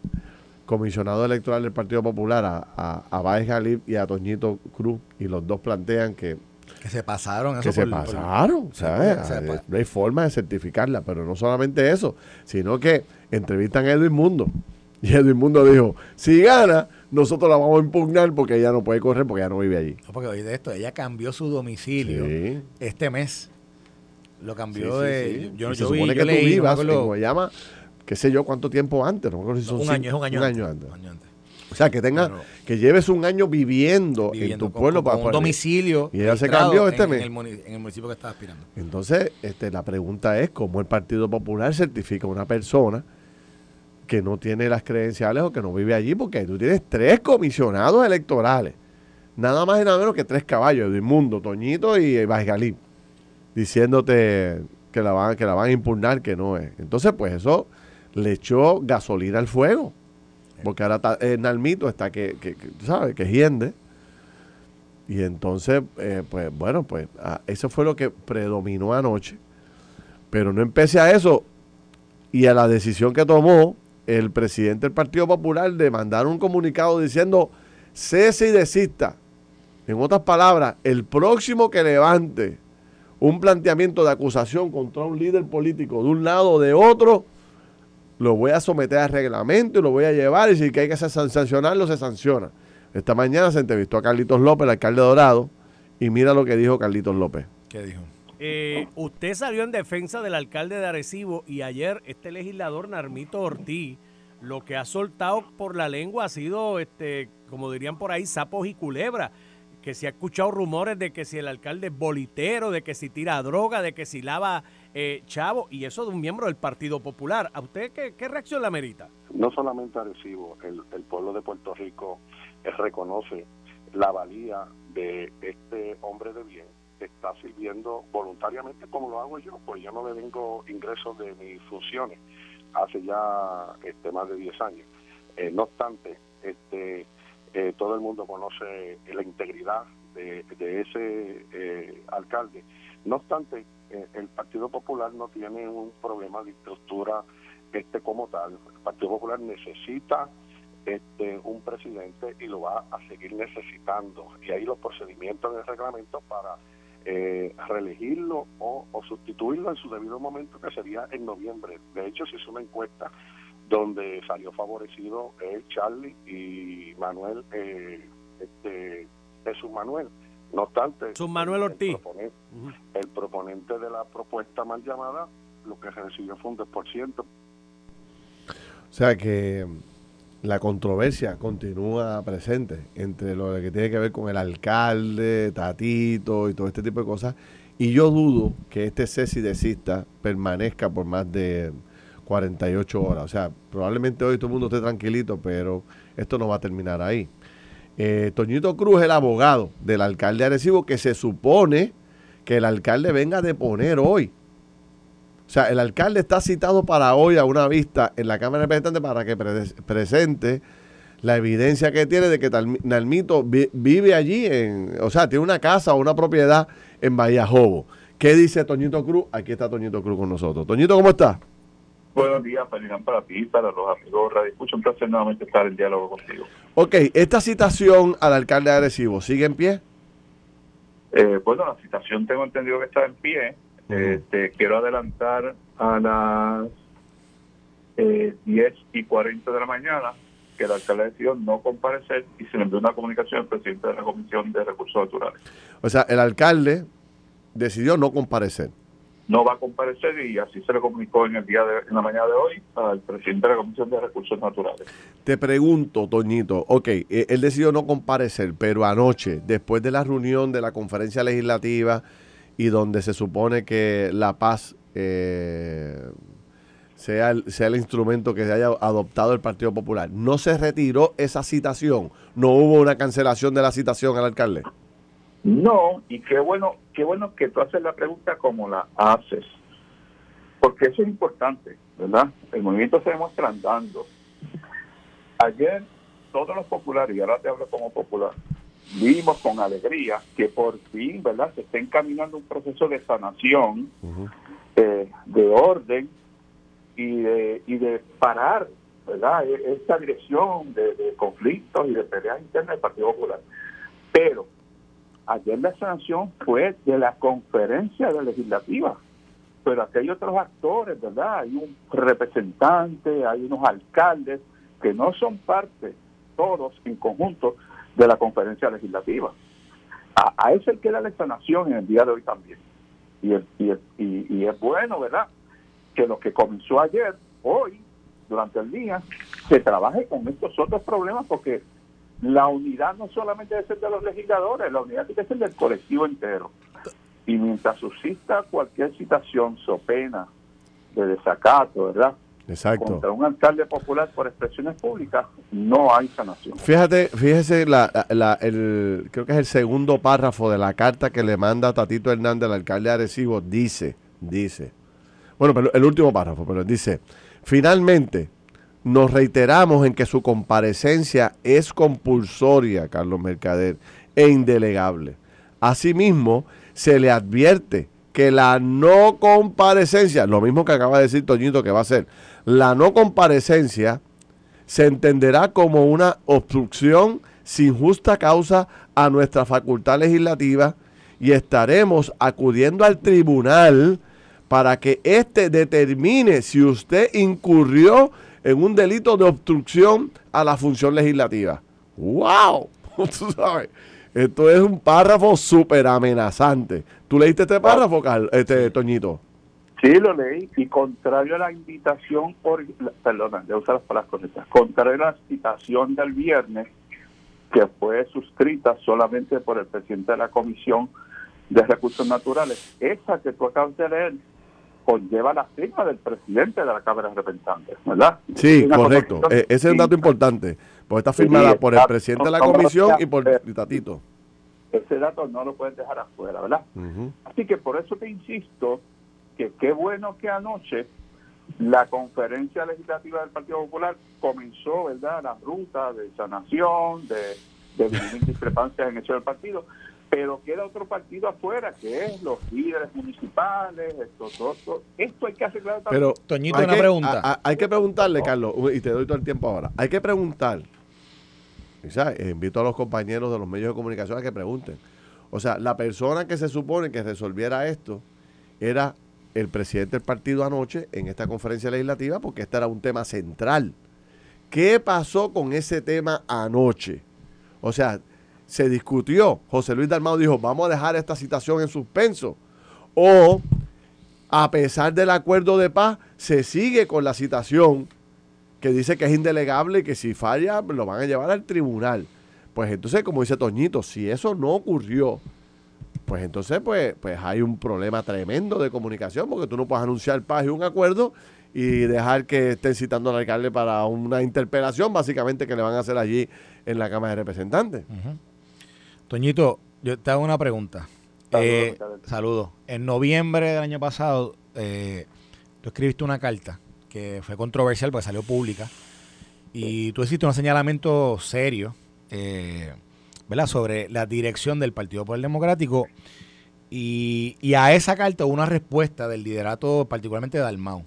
comisionados electorales del Partido Popular, a, a, a Báez Galip y a Toñito Cruz, y los dos plantean que, Que se pasaron eso que se por- pasaron, ¿sabes? se pa- No hay forma de certificarla, pero no solamente eso, sino que entrevistan a Edwin Mundo. <laughs> Y Edwin Mundo dijo, si gana, nosotros la vamos a impugnar porque ella no puede correr porque ella no vive allí. No, porque oye de esto, ella cambió su domicilio Sí. este mes. Lo cambió Sí, sí, de. Yo, Y se yo supone que tú leí, no vivas acuerdo- en Guayama, qué sé yo, cuánto tiempo antes, no me acuerdo si son un cinco- año, es un año un antes. año antes. Un año antes. O sea, que tenga, que lleves un año viviendo, en tu con- pueblo con para un domicilio. Y ella se cambió este en, mes. En el, muni- en el municipio que estaba aspirando. Entonces, este, la pregunta es cómo el Partido Popular certifica a una persona que no tiene las credenciales o que no vive allí, porque tú tienes tres comisionados electorales, nada más y nada menos que tres caballos, Edwin Mundo, Toñito y Vasgalí, diciéndote que la van, que la van a impugnar, que no es. Entonces, pues eso le echó gasolina al fuego, porque ahora está, eh, Nalmito está que, que, que, sabes, que hiende. Y entonces, eh, pues bueno, pues ah, eso fue lo que predominó anoche. Pero no empecé a eso y a la decisión que tomó el presidente del Partido Popular de mandar un comunicado diciendo cese y desista. En otras palabras, el próximo que levante un planteamiento de acusación contra un líder político de un lado o de otro, lo voy a someter a reglamento y lo voy a llevar y si hay que san- sancionarlo, se sanciona. Esta mañana se entrevistó a Carlitos López, el alcalde de Dorado, y mira lo que dijo Carlitos López. ¿Qué dijo? Eh, usted salió en defensa del alcalde de Arecibo y ayer este legislador Narmito Ortiz lo que ha soltado por la lengua ha sido, este, como dirían por ahí, sapos y culebras. Que se ha escuchado rumores de que si el alcalde es bolitero, de que si tira droga, de que si lava eh, chavo, y eso de un miembro del Partido Popular. ¿A usted qué, reacción la merita? no solamente Arecibo, el, el pueblo de Puerto Rico eh, reconoce la valía de este hombre de bien que está sirviendo voluntariamente como lo hago yo, pues yo no le vengo ingresos de mis funciones hace ya este, más de 10 años. Eh, no obstante, este, eh, todo el mundo conoce la integridad de, de ese eh, alcalde. No obstante, eh, el Partido Popular no tiene un problema de estructura este como tal. El Partido Popular necesita este un presidente y lo va a seguir necesitando. Y ahí los procedimientos en el reglamento para eh, reelegirlo o, sustituirlo en su debido momento, que sería en noviembre. De hecho, se hizo una encuesta donde salió favorecido él, Charlie y Manuel, eh, este, Jesús Manuel. No obstante, Manuel el Ortiz. proponente- el proponente de la propuesta mal llamada lo que recibió fue un 10%. O sea que la controversia continúa presente entre lo que tiene que ver con el alcalde, Tatito y todo este tipo de cosas. Y yo dudo que este cese desista permanezca por más de 48 horas. O sea, probablemente hoy todo el mundo esté tranquilito, pero esto no va a terminar ahí. Eh, Toñito Cruz, el abogado del alcalde de Arecibo, que se supone que el alcalde venga a deponer hoy. O sea, el alcalde está citado para hoy a una vista en la Cámara de Representantes para que pre- presente la evidencia que tiene de que Nalmito vi- vive allí, en, o sea, tiene una casa o una propiedad en Bahía. ¿Qué dice Toñito Cruz? Aquí está Toñito Cruz con nosotros. Toñito, ¿cómo está? Buenos días, Ferdinand, para ti para los amigos Radio Escucha. Un placer nuevamente estar en diálogo contigo. Ok, esta citación al alcalde de Arecibo, ¿sigue en pie? Eh, bueno, la citación tengo entendido que está en pie. Te quiero adelantar a las eh, 10 y 40 de la mañana que el alcalde decidió no comparecer y se le envió una comunicación al presidente de la Comisión de Recursos Naturales. O sea, el alcalde decidió no comparecer. No va a comparecer y así se le comunicó en el día de, en la mañana de hoy al presidente de la Comisión de Recursos Naturales. Te pregunto, Toñito, ok, eh, él decidió no comparecer, pero anoche, después de la reunión de la conferencia legislativa y donde se supone que la paz eh, sea, el, sea el instrumento que haya adoptado el Partido Popular, ¿no se retiró esa citación? ¿No hubo una cancelación de la citación al alcalde? No, y qué bueno, qué bueno que tú haces la pregunta como la haces, porque eso es importante, ¿verdad? El movimiento se demuestra andando. Ayer todos los populares, y ahora te hablo como popular, vimos con alegría que por fin, ¿verdad? Se está encaminando un proceso de sanación, eh, de orden y de, y de parar, ¿verdad? E- Esta dirección de, de conflictos y de peleas internas del Partido Popular. Pero ayer la sanción fue de la conferencia de legislativa, pero aquí hay otros actores, ¿verdad? Hay un representante, hay unos alcaldes que no son parte todos en conjunto de la conferencia legislativa. A, a eso hay que darle sanación en el día de hoy también. Y, el, y, el- y es bueno, ¿verdad? Que lo que comenzó ayer, hoy, durante el día, se trabaje con estos otros problemas porque la unidad no solamente debe ser de los legisladores, la unidad tiene que ser del colectivo entero. Y mientras subsista cualquier situación so pena de desacato, ¿verdad? Exacto. Contra un alcalde popular por expresiones públicas, no hay sanación. Fíjate, fíjese, la, la- el, creo que es el segundo párrafo de la carta que le manda Tatito Hernández al alcalde de Arecibo. Dice, dice, bueno, pero el último párrafo, pero dice, finalmente nos reiteramos en que su comparecencia es compulsoria, Carlos Mercader, e indelegable. Asimismo, se le advierte que la no comparecencia, lo mismo que acaba de decir Toñito que va a ser, la no comparecencia se entenderá como una obstrucción sin justa causa a nuestra facultad legislativa y estaremos acudiendo al tribunal para que éste determine si usted incurrió en un delito de obstrucción a la función legislativa. ¡Wow! <laughs> Tú sabes, esto es un párrafo súper amenazante. ¿Tú leíste este párrafo, Carl- este, Toñito? Sí, lo leí y contrario a la invitación, por, perdona, de usar las palabras correctas, contrario a la citación del viernes, que fue suscrita solamente por el presidente de la Comisión de Recursos Naturales, esa que tú acabas de leer conlleva la firma del presidente de la Cámara de Representantes, ¿verdad? Sí, correcto. Eh, ese es un dato importante, porque está firmada Sí, por el presidente de la comisión y por eh, Tatito. Ese dato no lo puedes dejar afuera, ¿verdad? Así que por eso te insisto que qué bueno que anoche la conferencia legislativa del Partido Popular comenzó, ¿verdad?, la ruta de sanación, de, de discrepancias en hecho del partido, pero queda otro partido afuera, que es los líderes municipales, esto, todo, todo. esto hay que arreglar también. Pero Toñito, hay una que, pregunta. a- a- hay que preguntarle, Carlos, y te doy todo el tiempo ahora. Hay que preguntar. sabes, invito a los compañeros de los medios de comunicación a que pregunten. O sea, la persona que se supone que resolviera esto era el presidente del partido anoche en esta conferencia legislativa, porque este era un tema central. ¿Qué pasó con ese tema anoche? O sea, se discutió. José Luis Dalmau dijo, vamos a dejar esta situación en suspenso. O, a pesar del acuerdo de paz, se sigue con la citación que dice que es indelegable y que si falla lo van a llevar al tribunal. Pues entonces, como dice Toñito, si eso no ocurrió, pues entonces pues, pues hay un problema tremendo de comunicación porque tú no puedes anunciar paz y un acuerdo y dejar que estén citando al alcalde para una interpelación básicamente que le van a hacer allí en la Cámara de Representantes. Toñito, yo te hago una pregunta. Saludos, Eh. En noviembre del año pasado, eh, tú escribiste una carta que fue controversial porque salió pública y tú hiciste un señalamiento serio, eh, ¿verdad?, sobre la dirección del Partido Popular Democrático y, y a esa carta hubo una respuesta del liderato, particularmente de Dalmau.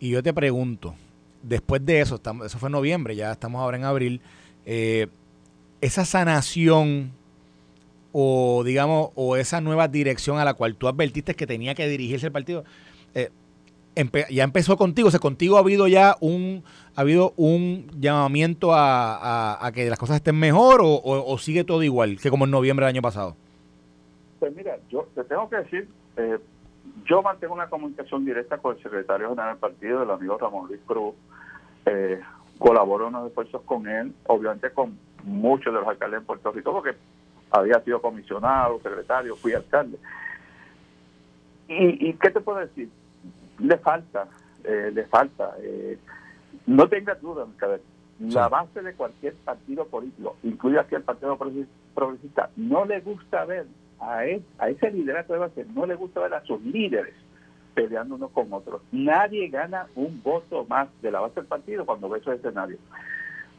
Y yo te pregunto, después de eso, estamos, eso fue en noviembre, ya estamos ahora en abril, eh, esa sanación o digamos, o esa nueva dirección a la cual tú advertiste que tenía que dirigirse el partido, eh, ya empezó contigo, o sea, contigo ha habido ya un, ha habido un llamamiento a, a- que las cosas estén mejor o, sigue todo igual que como en noviembre del año pasado. Pues mira, yo te tengo que decir, eh, yo mantengo una comunicación directa con el secretario general del partido, el amigo Ramón Luis Cruz. Eh, colaboro en los esfuerzos con él, obviamente con muchos de los alcaldes en Puerto Rico, porque había sido comisionado, secretario, fui alcalde. ¿Y, y qué te puedo decir? Le falta, eh, le falta. eh, no tengas duda, Mercader. La base de cualquier partido político, incluye aquí el Partido Progresi- Progresista, no le gusta ver a, él, a ese liderato de base, no le gusta ver a sus líderes peleando unos con otros. Nadie gana un voto más de la base del partido cuando ve esos escenarios.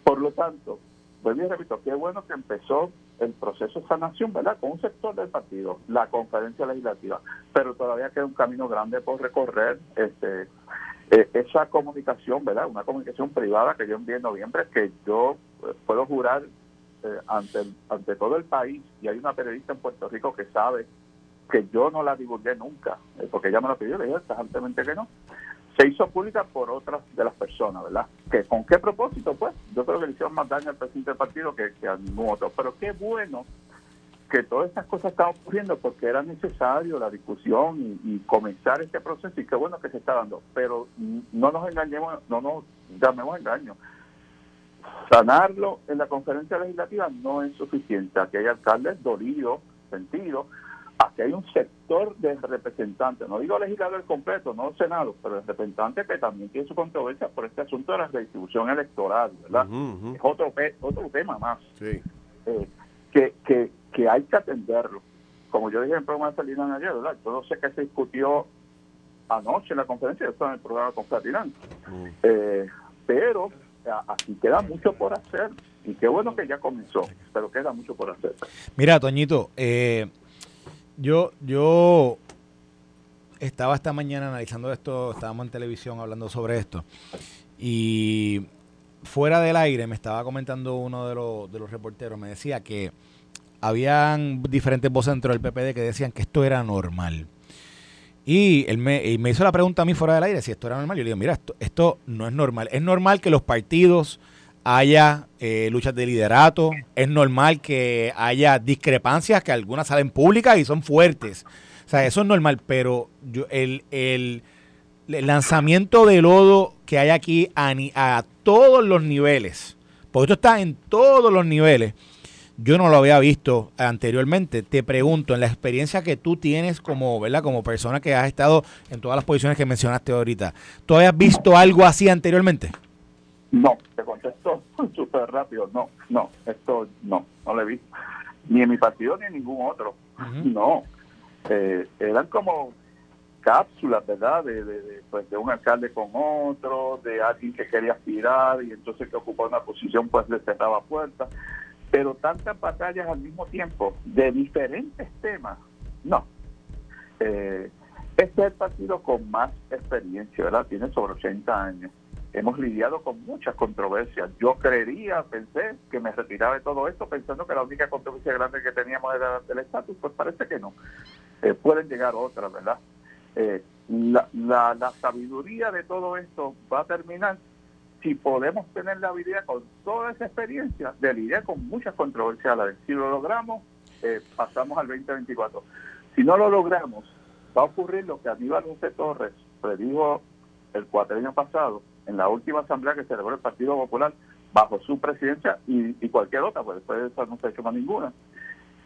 Por lo tanto, vuelvo y repito, qué bueno que empezó el proceso de sanación, ¿verdad? Con un sector del partido, la conferencia legislativa, pero todavía queda un camino grande por recorrer. Este, eh, esa comunicación, ¿verdad? Una comunicación privada que yo envié en noviembre, que yo eh, puedo jurar eh, ante, ante todo el país, y hay una periodista en Puerto Rico que sabe que yo no la divulgué nunca, eh, porque ella me la pidió, le dije tajantemente que no. Se hizo pública por otras de las personas, ¿verdad? que ¿Con qué propósito? Pues yo creo que le hicieron más daño al presidente del partido que, que a ningún otro. Pero qué bueno que todas estas cosas están ocurriendo porque era necesario la discusión y, y, comenzar este proceso y qué bueno que se está dando. Pero no nos engañemos, no nos llamemos engaño. Sanarlo en la conferencia legislativa no es suficiente. Aquí hay alcaldes dolidos, sentidos, aquí hay un sector de representantes, no digo legislador completo, no senado, pero de representantes que también tiene su controversia por este asunto de la redistribución electoral, ¿verdad? Es otro, otro tema más. Sí. Eh, que, que, que hay que atenderlo. Como yo dije en el programa de Ferdinand ayer, ¿verdad? Yo no sé qué se discutió anoche en la conferencia, yo estaba en el programa con Ferdinand. Eh, pero aquí queda mucho por hacer y qué bueno que ya comenzó, pero queda mucho por hacer. Mira, Toñito, eh, yo, yo estaba esta mañana analizando esto, estábamos en televisión hablando sobre esto y fuera del aire me estaba comentando uno de los, de los reporteros, me decía que habían diferentes voces dentro del PPD que decían que esto era normal. Y él me, y me hizo la pregunta a mí fuera del aire si esto era normal. Yo le digo, mira, esto, esto no es normal. Es normal que los partidos haya eh, luchas de liderato, es normal que haya discrepancias, que algunas salen públicas y son fuertes. O sea, eso es normal, pero yo, el, el, el lanzamiento de lodo que hay aquí a, todos los niveles, porque esto está en todos los niveles, yo no lo había visto anteriormente. Te pregunto, en la experiencia que tú tienes como, ¿verdad? como persona que has estado en todas las posiciones que mencionaste ahorita, ¿tú habías visto algo así anteriormente? No, te contesto <laughs> súper rápido. No, no, esto no, no he visto. Ni en mi partido ni en ningún otro. No. Eh, eran como cápsulas, ¿verdad? De, de, de, pues, de un alcalde con otro, de alguien que quería aspirar y entonces que ocupaba una posición, pues le cerraba puertas pero tantas batallas al mismo tiempo de diferentes temas, no. Eh, este es el partido con más experiencia, ¿verdad? Tiene sobre 80 años. Hemos lidiado con muchas controversias. Yo creería, pensé que me retiraba de todo esto pensando que la única controversia grande que teníamos era del estatus, pues parece que no. Eh, pueden llegar otras, ¿verdad? Eh, la, sabiduría de todo esto va a terminar si podemos tener la habilidad con toda esa experiencia de lidiar con muchas controversias a la vez. Si lo logramos, eh, pasamos al 2024. Si no lo logramos, va a ocurrir lo que Aníbal José Torres predijo el cuatrenio pasado en la última asamblea que celebró el Partido Popular bajo su presidencia y, y cualquier otra, porque después de eso no se ha hecho más ninguna,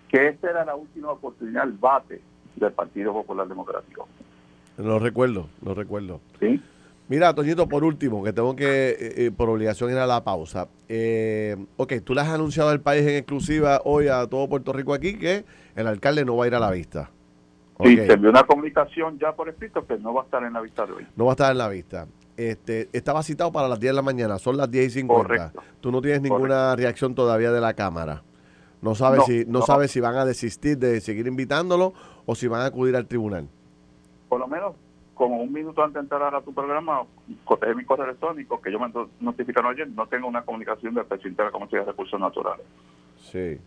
que esta era la última oportunidad, el bate del Partido Popular Democrático. Lo recuerdo, lo recuerdo. Sí. Mira, Toñito, por último, que tengo que, eh, eh, por obligación, ir a la pausa. Eh, ok, tú le has anunciado al país en exclusiva hoy a todo Puerto Rico aquí que el alcalde no va a ir a la vista. Okay. Sí, se envió una comunicación ya por escrito que no va a estar en la vista de hoy. No va a estar en la vista. Este, estaba citado para las 10 de la mañana, son las 10 y 50. Correcto. Tú no tienes ninguna Correcto. reacción todavía de la Cámara. No sabes, no, si, no, no sabes si van a desistir de seguir invitándolo o si van a acudir al tribunal. Por lo menos como un minuto antes de entrar a tu programa, coteje mi correo electrónico, que yo me notificaron ayer, no tengo una comunicación del presidente de la Comisión de Recursos Naturales. Sí.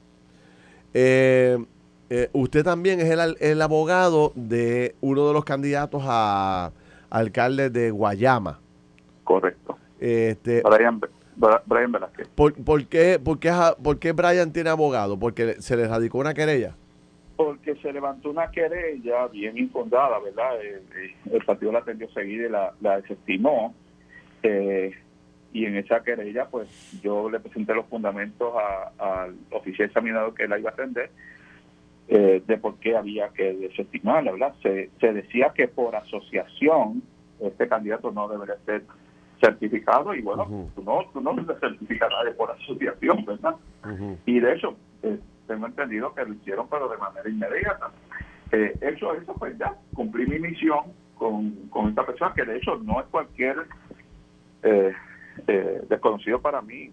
Eh, eh, usted también es el, el, abogado de uno de los candidatos a alcalde de Guayama. Correcto. Este, Brian, Brian Velázquez. ¿por, por, qué, por, qué, ¿Por qué Brian tiene abogado? ¿Porque se le radicó una querella? porque se levantó una querella bien infundada, ¿verdad? El, el partido la atendió seguida y la, la desestimó. Eh, y en esa querella, pues yo le presenté los fundamentos al oficial examinador que la iba a atender eh, de por qué había que desestimarla, ¿verdad? Se, se decía que por asociación este candidato no debería ser certificado y bueno, uh -huh. tú no, tú no certificas a nadie por asociación, ¿verdad? Uh -huh. Y de hecho, eh, tengo entendido que lo hicieron pero de manera inmediata. Eh, hecho eso, pues ya cumplí mi misión con, con esta persona que de hecho no es cualquier eh, eh, desconocido para mí.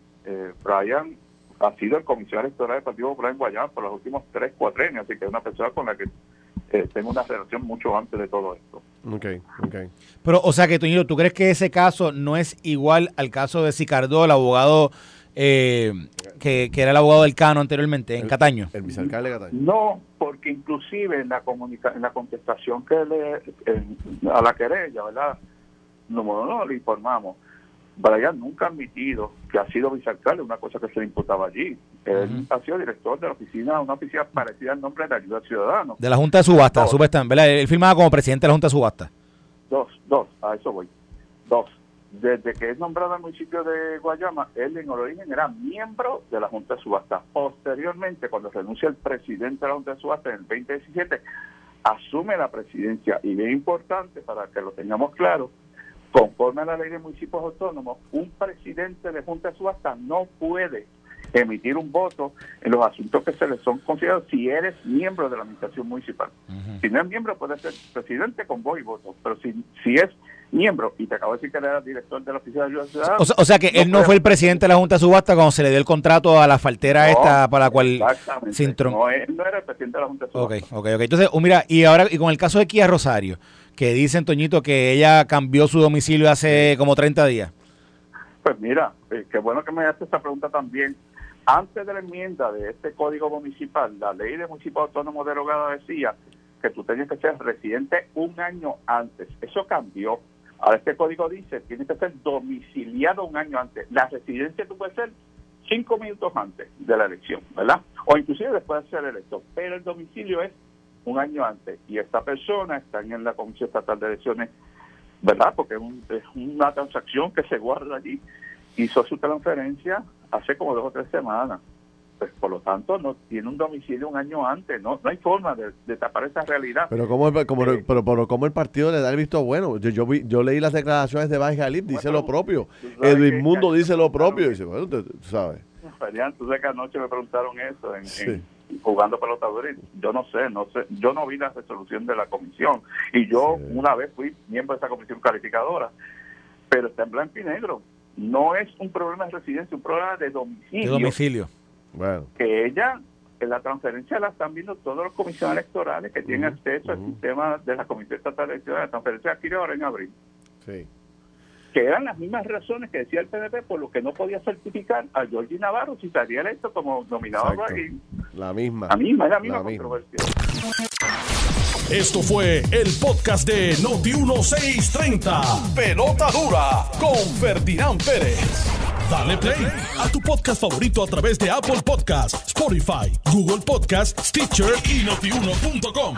Brian ha sido el comisario electoral del Partido Popular en Guayana por los últimos tres, cuatro años, así que es una persona con la que eh, tengo una relación mucho antes de todo esto. Ok, ok. Pero, o sea que, Toñito, ¿tú crees que ese caso no es igual al caso de Sicardó, el abogado eh, que, que, era el abogado del Cano anteriormente, en el, Cataño? El vicealcalde de Cataño. No, porque inclusive en la, comunica en la contestación que le, en, a la querella, ¿verdad? número uno, le informamos. Brian nunca ha admitido que ha sido vicealcalde, una cosa que se le imputaba allí. Él ha sido director de la oficina, una oficina parecida al nombre de Ayuda Ciudadana. De la Junta de Subasta, Dos. ¿verdad? Él firmaba como presidente de la Junta de Subasta. Dos, dos, a eso voy. Dos. Desde que es nombrado al municipio de Guayama, él en origen era miembro de la Junta de Subasta. Posteriormente, cuando renuncia el presidente de la Junta de Subasta en el 2017, asume la presidencia. Y bien importante, para que lo tengamos claro, conforme a la ley de municipios autónomos, un presidente de Junta de Subasta no puede emitir un voto en los asuntos que se le son considerados si eres miembro de la administración municipal. Si no es miembro, puede ser presidente con voz y voto, pero si, si es miembro, y te acabo de decir que era director de la Oficina de Ayuda Ciudadana. O sea, o sea que él no puede- fue el presidente de la Junta de Subasta cuando se le dio el contrato a la faltera No, esta para la cual Exactamente. No, él no era el presidente de la Junta de Ok, Subasta. ok, ok. Entonces, oh, mira, y ahora, y con el caso de Kia Rosario, que dicen, Toñito, que ella cambió su domicilio hace como 30 días. Pues mira, eh, qué bueno que me haces esta pregunta también. Antes de la enmienda de este código municipal, la ley de municipio autónomo derogada decía que tú tenías que ser residente un año antes. Eso cambió. Ahora este código dice tienes que ser domiciliado un año antes. La residencia tú puedes ser cinco minutos antes de la elección, ¿verdad? O inclusive después de ser electo. Pero el domicilio es un año antes. Y esta persona está en la Comisión Estatal de Elecciones, ¿verdad? Porque es, un- es una transacción que se guarda allí. Hizo su transferencia hace como dos o tres semanas. Pues por lo tanto no tiene un domicilio un año antes. No, no hay forma de, de tapar esa realidad. Pero como el, como, Sí. pero, pero como el partido le da el visto bueno. Yo, yo, vi- yo leí las declaraciones de Baez Galip, dice Bueno, lo propio. Edwin Mundo dice lo propio. Dice, bueno, tú, tú sabes. Tú sabes que anoche me preguntaron eso en, Sí. en- jugando pelota dura y yo no sé, no sé, yo no vi la resolución de la comisión y yo Sí. una vez fui miembro de esa comisión calificadora, pero está en blanco y negro. No es un problema de residencia, es un problema de De domicilio. domicilio. Bueno, Que ella, en la transferencia la están viendo todos los comisiones electorales que tienen acceso al sistema de la Comisión Estatal de Elecciones. La transferencia adquirió ahora en abril. sí. Que eran las mismas razones que decía el PNP por lo que no podía certificar a Georgie Navarro si estaría electo como nominado y La misma. la misma, es la misma La misma. Esto fue el podcast de Noti1630. Pelota dura con Ferdinand Pérez. Dale play a tu podcast favorito a través de Apple Podcasts, Spotify, Google Podcasts, Stitcher y notiuno.com.